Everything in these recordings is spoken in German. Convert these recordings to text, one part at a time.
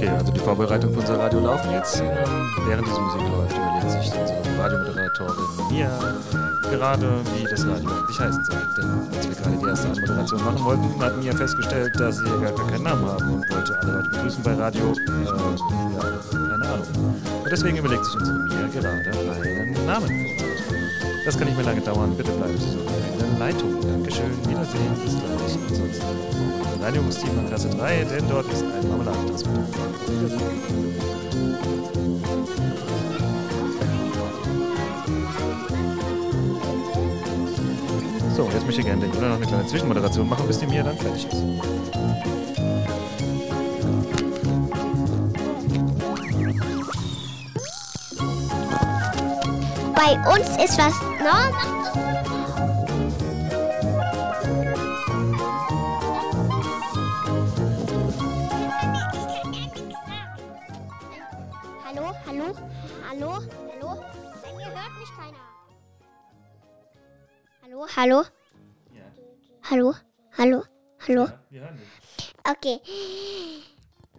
Okay, also die Vorbereitung für unser Radio laufen jetzt. Ähm, während diese Musik läuft, überlegt sich unsere Radiomoderatorin Mia gerade, wie das Radio eigentlich heißen soll. Denn als wir gerade die erste Anmoderation machen wollten, hat Mia festgestellt, dass sie gar, keinen Namen haben und wollte alle Leute begrüßen bei Radio. Äh, ja, keine Ahnung. Und deswegen überlegt sich unsere Mia gerade einen Namen für uns. Das kann nicht mehr lange dauern. Bitte bleiben Sie so Leitung. Dankeschön. Wiedersehen. Bis gleich. Ansonsten Radio Musteam Klasse 3, denn dort ist ein Marmeladentransporter. So, jetzt möchte ich gerne den Juna noch eine kleine Zwischenmoderation machen, bis die Mia dann fertig ist. Bei uns ist was. No, Hallo, hallo, hallo, hallo, hallo. Wir hören dich. Okay.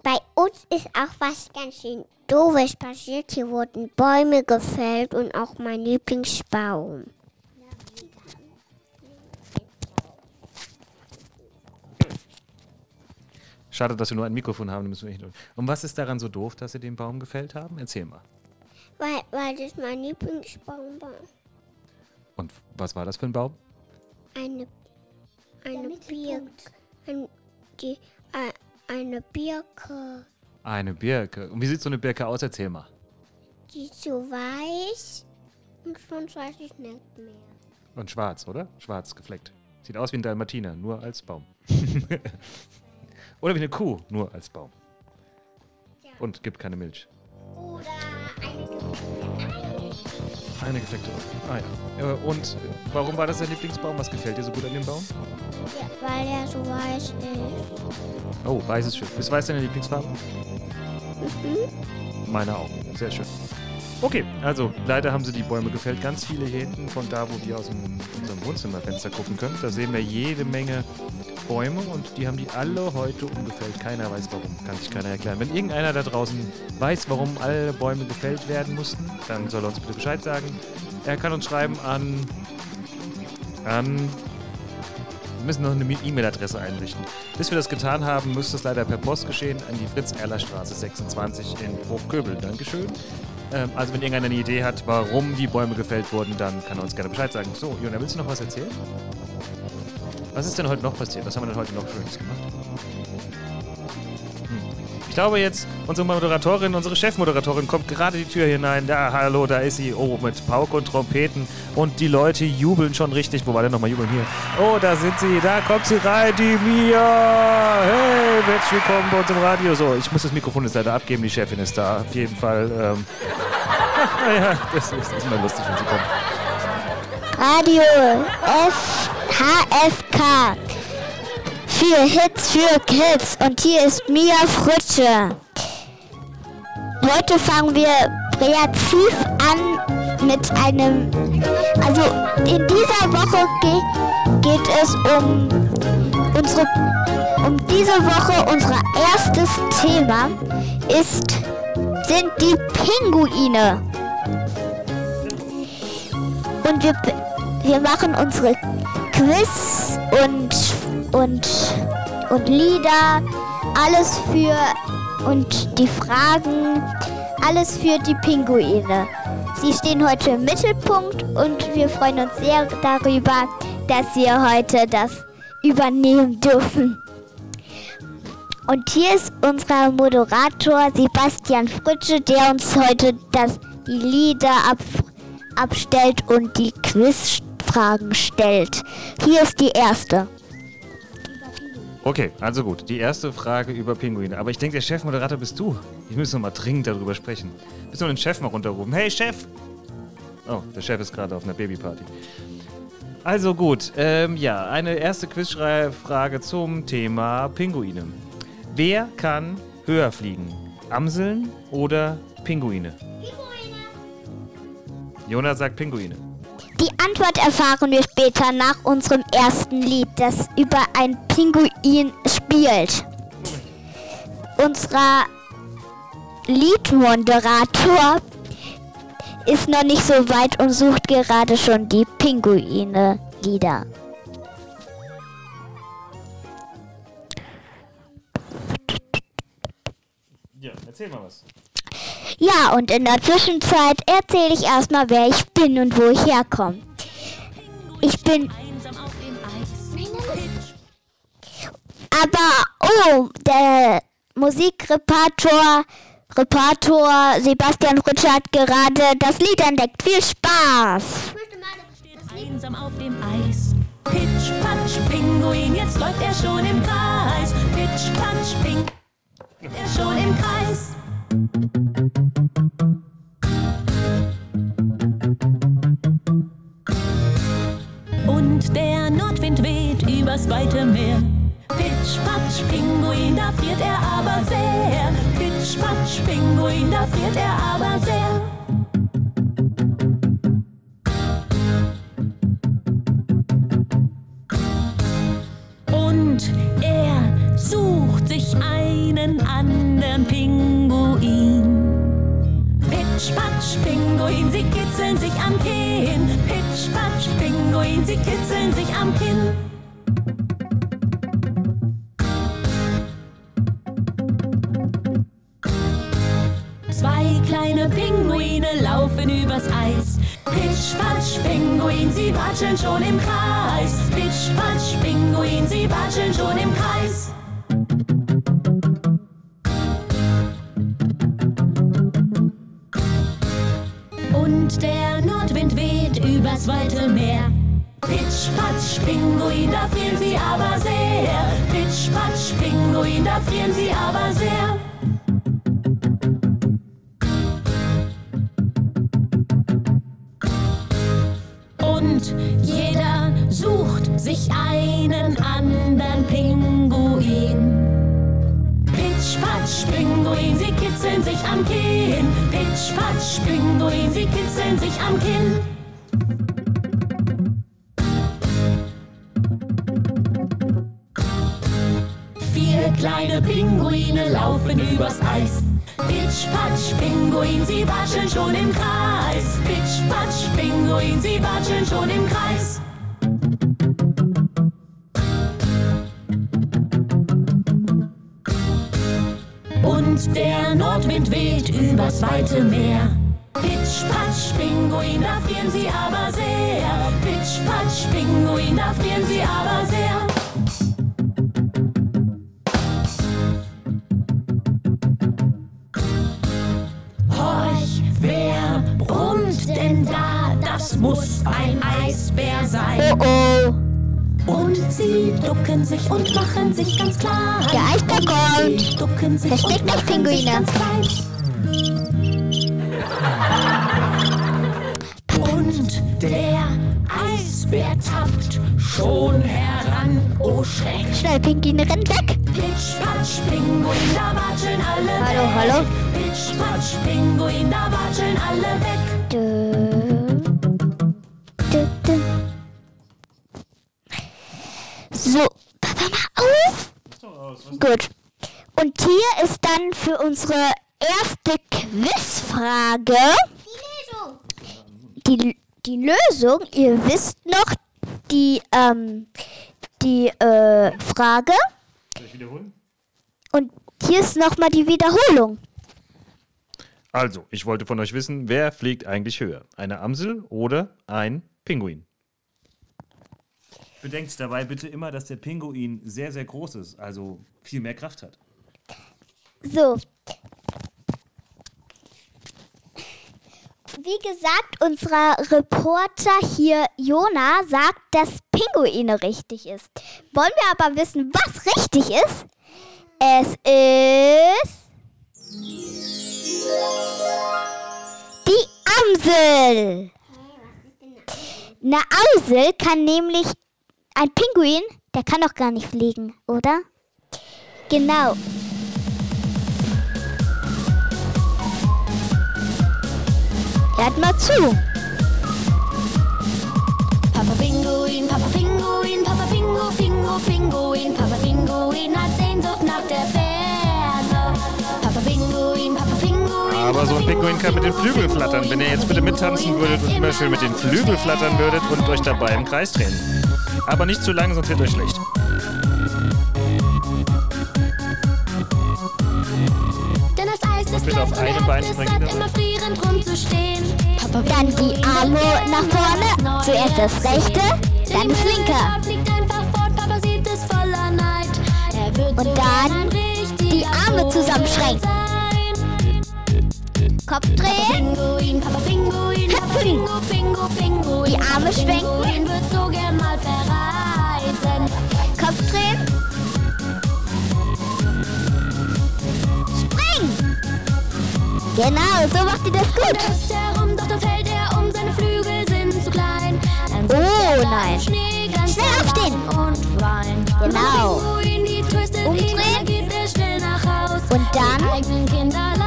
Bei uns ist auch was ganz schön doofes passiert. Hier wurden Bäume gefällt und auch mein Lieblingsbaum. Schade, dass wir nur ein Mikrofon haben. Müssen wir echt Und was ist daran so doof, dass Sie den Baum gefällt haben? Erzähl mal. Weil, weil das mein Lieblingsbaum war. Und was war das für ein Baum? Eine, eine Birke. Ein, die, äh, eine Birke. Eine Birke. Und wie sieht so eine Birke aus? Erzähl mal. Die ist so weiß und sonst weiß ich nicht mehr. Und schwarz, oder? Schwarz gefleckt. Sieht aus wie ein Dalmatiner, nur als Baum. oder wie eine Kuh, nur als Baum. Ja. Und gibt keine Milch. Oder eine Eine gefleckte. Ah ja. Äh, Und warum war das dein Lieblingsbaum? Was gefällt dir so gut an dem Baum? ja, weil er so weiß ist. Oh, weiß ist schön. Ist weiß deine Lieblingsfarbe? Meine auch. Sehr schön. Okay, also leider haben sie die Bäume gefällt. Ganz viele hier hinten von da, wo wir aus dem, unserem Wohnzimmerfenster gucken können. Da sehen wir jede Menge Bäume und die haben die alle heute umgefällt. Keiner weiß warum. Kann sich keiner erklären. Wenn irgendeiner da draußen weiß, warum alle Bäume gefällt werden mussten, dann soll er uns bitte Bescheid sagen. Er kann uns schreiben an. an wir müssen noch eine E-Mail-Adresse einrichten. Bis wir das getan haben, müsste es leider per Post geschehen an die Fritz-Erler-Straße 26 in Hochköbel. Dankeschön. Ähm, also wenn irgendeiner eine Idee hat, warum die Bäume gefällt wurden, dann kann er uns gerne Bescheid sagen. So, Jona, willst du noch was erzählen? Was ist denn heute noch passiert? Was haben wir denn heute noch Schönes gemacht? Ich glaube jetzt, unsere Moderatorin, unsere Chefmoderatorin kommt gerade die Tür hinein. Da, hallo, da ist sie. Oh, mit Pauke und Trompeten. Und die Leute jubeln schon richtig. Wo war denn nochmal jubeln hier? Oh, da sind sie. Da kommt sie rein, die Mia. Hey, herzlich willkommen bei uns im Radio. So, ich muss das Mikrofon jetzt leider abgeben. Die Chefin ist da. Auf jeden Fall. Ähm, ja, das ist, immer lustig, wenn sie kommt. Radio F. Für Hits für Kids. Und hier ist Mia Fritsche. Heute fangen wir kreativ an mit einem. Also in dieser Woche ge geht es um unsere. Um diese Woche unser erstes Thema ist sind die Pinguine. Und wir, wir machen unsere Quiz und, und, und Lieder, alles für und die Fragen, alles für die Pinguine. Sie stehen heute im Mittelpunkt und wir freuen uns sehr darüber, dass wir heute das übernehmen dürfen. Und hier ist unser Moderator Sebastian Fritsche, der uns heute das, die Lieder ab, abstellt und die Quizfragen stellt. Hier ist die erste. Okay, also gut. Die erste Frage über Pinguine. Aber ich denke, der Chefmoderator bist du. Ich muss noch mal dringend darüber sprechen. Bist du den Chef mal runterrufen? Hey, Chef! Oh, der Chef ist gerade auf einer Babyparty. Also gut, ähm, ja, eine erste Quizfrage zum Thema Pinguine. Wer kann höher fliegen? Amseln oder Pinguine? Jonas sagt Pinguine. Die Antwort erfahren wir später nach unserem ersten Lied, das über ein Pinguin spielt. Unserer Liedmoderator ist noch nicht so weit und sucht gerade schon die Pinguine-Lieder. Ja, erzähl mal was. Ja, und in der Zwischenzeit erzähle ich erstmal, wer ich bin und wo ich herkomme. Ich bin. Aber, oh, der Musikrepertor Reporter Sebastian Rutscher hat gerade das Lied entdeckt. Viel Spaß! Einsam auf dem Eis. Pitch, patsch, Pinguin, jetzt läuft er schon im Kreis. Pitch, patsch, Pinguin, er schon im Kreis. Und der Nordwind weht übers weite Meer. Pitch, patsch, Pinguin, da friert er aber sehr. Pitch, patsch, Pinguin, da friert er aber Pinguin, sie watscheln schon im Kreis. Pitch, patsch, Pinguin, sie watscheln schon im Kreis. Und der Nordwind weht übers weite Meer. Pitch, patsch, Pinguin, da frieren sie aber sehr. Pitch, patsch, Pinguin, da frieren sie aber sehr. Sich einen anderen Pinguin. Pitch, patsch, Pinguin, sie kitzeln sich am Kinn. Pitch, patsch, Pinguin, sie kitzeln sich am Kinn. Vier kleine Pinguine laufen übers Eis. Pitch, patsch, Pinguin, sie watscheln schon im Kreis. Pitch, patsch, Pinguin, sie watscheln schon im Kreis. Der Nordwind weht übers weite Meer. Pitch, patsch, Pinguin, da frieren sie aber sehr. Pitch, patsch, Pinguin, da frieren sie aber sehr. Und sie ducken sich und machen sich ganz klein. der Eisbär kommt. Sie ducken sich Versteckt und machen Pinguine. sich ganz klein. Und der Eisbär tappt schon heran, oh Schreck. Schnell, Pinguine, rennt weg. Pitch, patsch, Pinguin, da watscheln alle Hallo, weg. hallo. Pitch, patsch, Pinguin, da watscheln alle weg. Dö, So, Papa, mal auf. Gut. Und hier ist dann für unsere erste Quizfrage die, die Lösung. Ihr wisst noch die, ähm, die äh, Frage. Soll ich wiederholen? Und hier ist nochmal die Wiederholung. Also, ich wollte von euch wissen, wer fliegt eigentlich höher? Eine Amsel oder ein Pinguin? Bedenkt dabei bitte immer, dass der Pinguin sehr, sehr groß ist, also viel mehr Kraft hat. So. Wie gesagt, unser Reporter hier, Jona, sagt, dass Pinguine richtig ist. Wollen wir aber wissen, was richtig ist? Es ist. Die Amsel. Eine Amsel kann nämlich. Ein Pinguin, der kann doch gar nicht fliegen, oder? Genau. Hört mal zu. Papa Pinguin, Papa Pinguin, Papa Pingu, Pingu, Pinguin, Papa Pinguin hat Sehnsucht nach der Ferne. Papa Pinguin, Papa Pinguin. Und Pinguin kann mit den Flügeln flattern. Wenn ihr jetzt bitte mittanzen würdet und immer schön mit den Flügeln flattern würdet und euch dabei im Kreis drehen. Aber nicht zu lang, sonst wird euch schlecht. Denn das Eis ist auf einem Bein springen, satt, bitte. immer frierend rumzustehen. Papa Dann die Arme nach vorne. Zuerst das rechte, dann das linke. Und dann die Arme zusammenschränken. Kopf drehen. Pinguin, Papa Pinguin, Papa. Pingu, Pingu, Pinguin. Die Arme schwenken. Pinguin wird so gern mal verreisen. Kopf drehen. Springen. Genau, so macht ihr das gut. hüpft herum, doch da fällt er um, seine Flügel sind zu klein. Dann Oh, nein. Schnee Schnell aufstehen. Und weint. Genau. Papa Pinguin, die tröstet ihn, Umdrehen. und dann geht er schnell nach Haus. Und dann?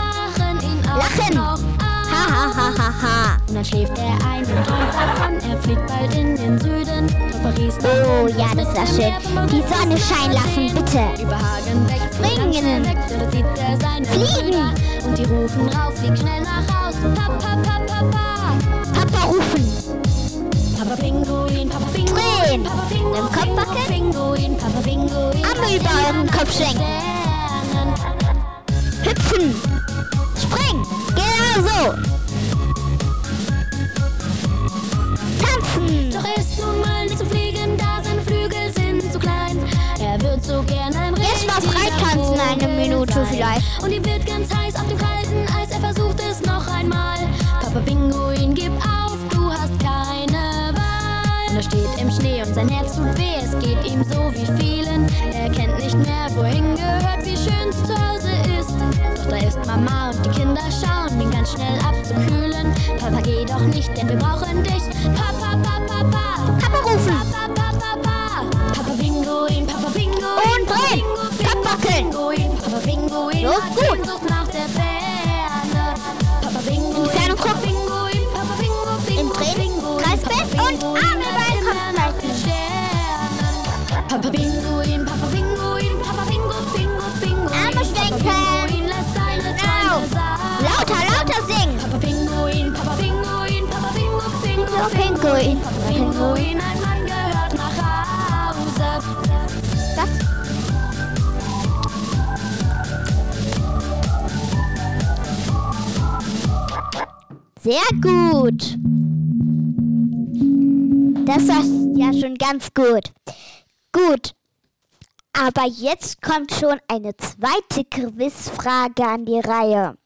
Lachen. Ha, ha, ha, ha, ha. Und dann schläft er ein und träumt davon, er fliegt bald in den Süden. Paris Oh ja, das war schön. Die Sonne scheinen lassen, bitte. über Hagen weg, Springen. Fliegen. Und die rufen rauf, flieg schnell nach Haus. Papa, Papa, Papa. Papa rufen. Papa Pinguin, Papa Pinguin, Drehen. Papa Pinguin, dem Kopf Papa. Pinguin, Papa Pinguin. Arme über euren Kopf schwenken. Vielleicht. Und ihm wird ganz heiß auf dem kalten Eis, er versucht es noch einmal. Papa Pinguin, gib auf, du hast keine Wahl. Und er steht im Schnee und sein Herz tut weh, es geht ihm so wie vielen. Er kennt nicht mehr, wohin gehört, wie schön es zu Hause ist. Doch da ist Mama und die Kinder schauen, ihn ganz schnell abzukühlen. Papa, geh doch nicht, denn wir brauchen dich. Papa, Papa, Papa. Pinguin. Pinguin, ein Mann gehört nach Hause. Was? Sehr gut. Das war ja schon ganz gut. Gut. Aber jetzt kommt schon eine zweite Quizfrage an die Reihe.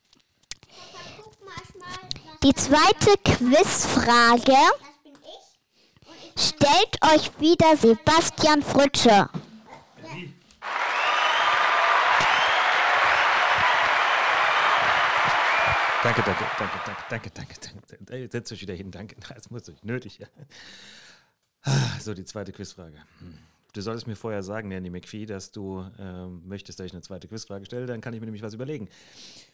Die zweite Quizfrage stellt euch wieder Sebastian Fritsche. Danke, danke, danke, danke, danke, danke, danke. Setzt euch wieder hin, danke. Das muss euch nötig. Ja. Ah, So, die zweite Quizfrage. Hm. Du solltest mir vorher sagen, Nanny McPhee, dass du ähm, möchtest, dass ich eine zweite Quizfrage stelle. Dann kann ich mir nämlich was überlegen.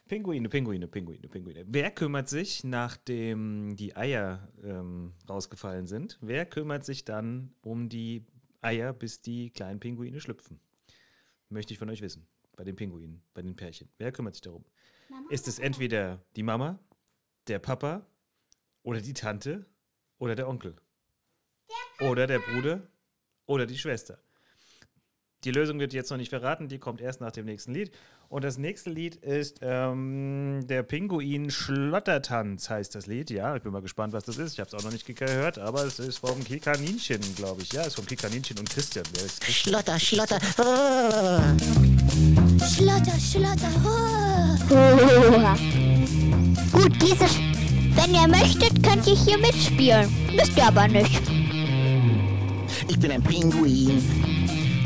Pinguine, Pinguine, Pinguine, Pinguine. Wer kümmert sich, nachdem die Eier ähm, rausgefallen sind, wer kümmert sich dann um die Eier, bis die kleinen Pinguine schlüpfen? Möchte ich von euch wissen. Bei den Pinguinen, bei den Pärchen. Wer kümmert sich darum? Ist es entweder die Mama, der Papa oder die Tante oder der Onkel? oder der Bruder oder die Schwester? Die Lösung wird jetzt noch nicht verraten, die kommt erst nach dem nächsten Lied. Und das nächste Lied ist ähm, der Pinguin Schlottertanz, heißt das Lied. Ja, ich bin mal gespannt, was das ist. Ich habe es auch noch nicht gehört, aber es ist vom Kikaninchen, glaube ich. Ja, es ist vom Kikaninchen und Christian. Christian? Schlotter, Schlotter. Schlotter, Schlotter. Gut, diese. Wenn ihr möchtet, könnt ihr hier mitspielen. Müsst ihr aber nicht. Ich bin ein Pinguin.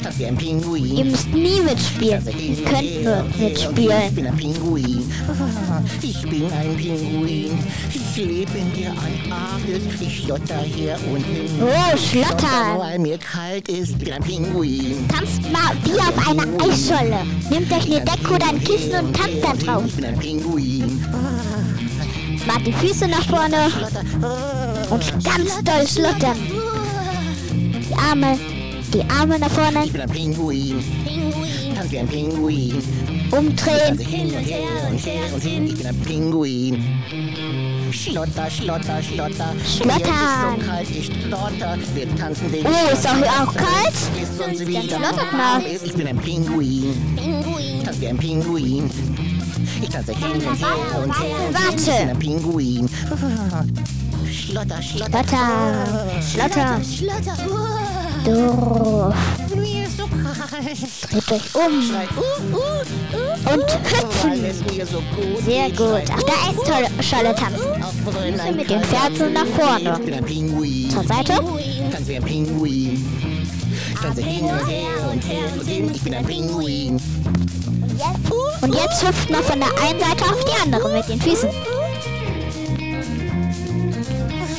Das wie ein Ihr Pinguin. müsst nie mitspielen. Ihr könnt nur her. Ich mitspielen. bin ein Pinguin. Ich bin ein Pinguin. Ich lebe in der Antarktis. Ich schlotter hier und hin. Oh, schlotter, weil mir kalt ist. Ich bin ein Pinguin. Tanzt mal wie auf einer Eisscholle. Nehmt euch eine Decke oder ein Kissen und tanzt da drauf. Ich bin ein Pinguin. Macht die Füße nach vorne und ganz doll schlottern. Arme, die Arme nach vorne. Ich bin ein Pinguin. Pinguin, Tanz wie ein Pinguin. Umdrehen. Hin und her und her und hin, ich bin ein Pinguin. Schlotter, schlotter, schlotter. Schlottern. Mir ist so kalt, ich schlotter. Wir tanzen den Oh, ist doch auch kalt? Bis uns wieder schlottert mal. ist. Ich bin ein Pinguin. Pinguin. Tanz wie ein Pinguin. Ich tanze hin und her und her und hin. Ich Warte. bin ein Pinguin. Schlotter, schlotter. Schlotter. Schlotter. Schlotter. Doof. Dreht euch um. Und hüpfen. Sehr gut. Schreit, Ach, da ist tolle Scholle tanzen. Auf Brünnlein mit den Fersen nach vorne. Zur Seite. Und jetzt hüpft man von der einen Seite auf die andere mit den Füßen.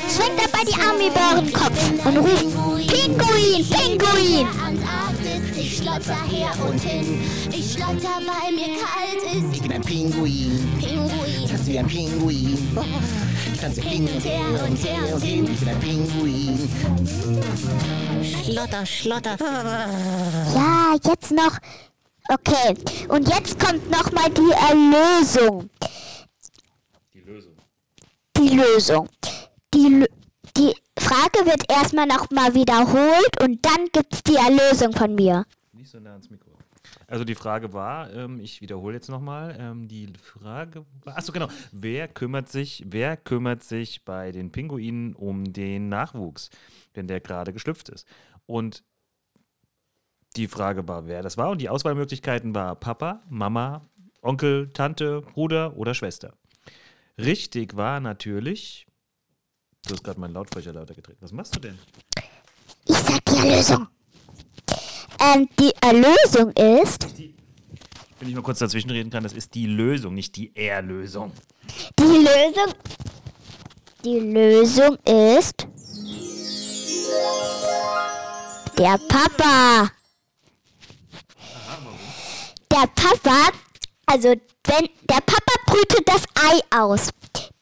Schwenkt dabei die Arme über euren Kopf und ruft Pinguin, Pinguin. Ich schlotter her und hin. Ich schlotter, weil mir kalt ist. Ich bin ein Pinguin. Pinguin. Tanze wie ein Pinguin. Ich tanze hin und her und her und hin. Ich bin ein Pinguin. Schlotter, schlotter. Ja, jetzt noch. Okay, und jetzt kommt noch mal die Erlösung. Die Lösung. Die Lösung. Die, Lö- die Frage wird erstmal noch mal wiederholt und dann gibt's die Erlösung von mir. Nicht so nah ans Mikro. Also die Frage war, ähm, ich wiederhole jetzt nochmal, ähm, die Frage war, achso genau, wer kümmert sich, wer kümmert sich bei den Pinguinen um den Nachwuchs, wenn der gerade geschlüpft ist? Und die Frage war, wer das war und die Auswahlmöglichkeiten war Papa, Mama, Onkel, Tante, Bruder oder Schwester. Richtig war natürlich, du hast gerade meinen Lautsprecher lauter gedreht. Was machst du denn? Ich sag die Erlösung. Ähm, die Erlösung ist, Wenn ich mal kurz dazwischen reden kann, das ist die Lösung, nicht die Erlösung. die Lösung, die Lösung ist der Papa. Der Papa, also wenn der Papa brütet das Ei aus.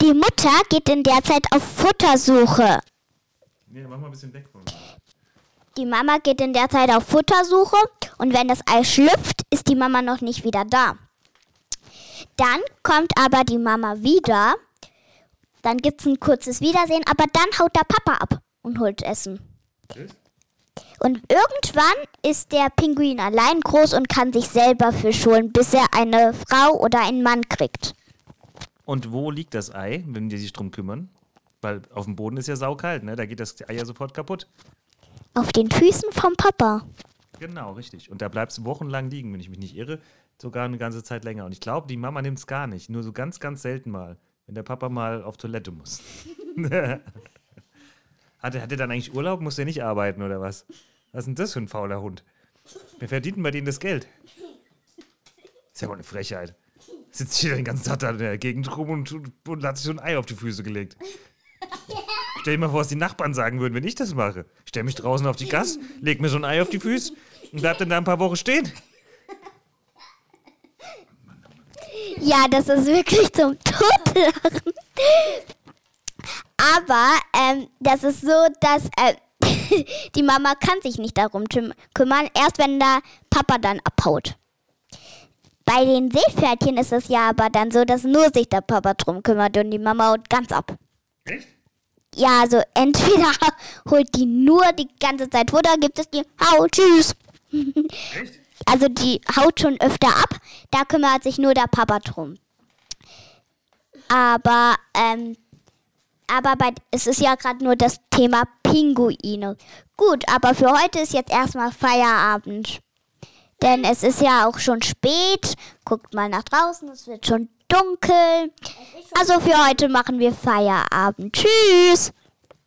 Die Mutter geht in der Zeit auf Futtersuche. Nee, mach mal ein bisschen weg von mir. Die Mama geht in der Zeit auf Futtersuche und wenn das Ei schlüpft, ist die Mama noch nicht wieder da. Dann kommt aber die Mama wieder. Dann gibt es ein kurzes Wiedersehen, aber dann haut der Papa ab und holt Essen. Und irgendwann ist der Pinguin allein groß und kann sich selber Fisch holen, bis er eine Frau oder einen Mann kriegt. Und wo liegt das Ei, wenn die sich drum kümmern? Weil auf dem Boden ist ja saukalt, ne? Da geht das Ei ja sofort kaputt. Auf den Füßen vom Papa. Genau, richtig. Und da bleibt es wochenlang liegen, wenn ich mich nicht irre. Sogar eine ganze Zeit länger. Und ich glaube, die Mama nimmt es gar nicht. Nur so ganz, ganz selten mal. Wenn der Papa mal auf Toilette muss. hat, er, hat er dann eigentlich Urlaub? Muss er nicht arbeiten oder was? Was ist denn das für ein fauler Hund? Wer verdient denn bei denen das Geld? Ist ja wohl eine Frechheit. Sitzt hier den ganzen Tag da in der Gegend rum und, und hat sich so ein Ei auf die Füße gelegt. Stell dir mal vor, was die Nachbarn sagen würden, wenn ich das mache. Stell mich draußen auf die Gas, leg mir so ein Ei auf die Füße und bleib dann da ein paar Wochen stehen. Ja, das ist wirklich zum Totlachen. Aber ähm, das ist so, dass äh, die Mama kann sich nicht darum kümmern, erst wenn der Papa dann abhaut. Bei den Seepferdchen ist es ja aber dann so, dass nur sich der Papa drum kümmert und die Mama haut ganz ab. Echt? Ja, also entweder holt die nur die ganze Zeit Futter, gibt es die Hau, tschüss. Echt? Also die haut schon öfter ab, da kümmert sich nur der Papa drum. Aber, ähm, aber bei, es ist ja gerade nur das Thema Pinguine. Gut, aber für heute ist jetzt erstmal Feierabend. Denn es ist ja auch schon spät. Guckt mal nach draußen, es wird schon dunkel. Also für heute machen wir Feierabend. Tschüss.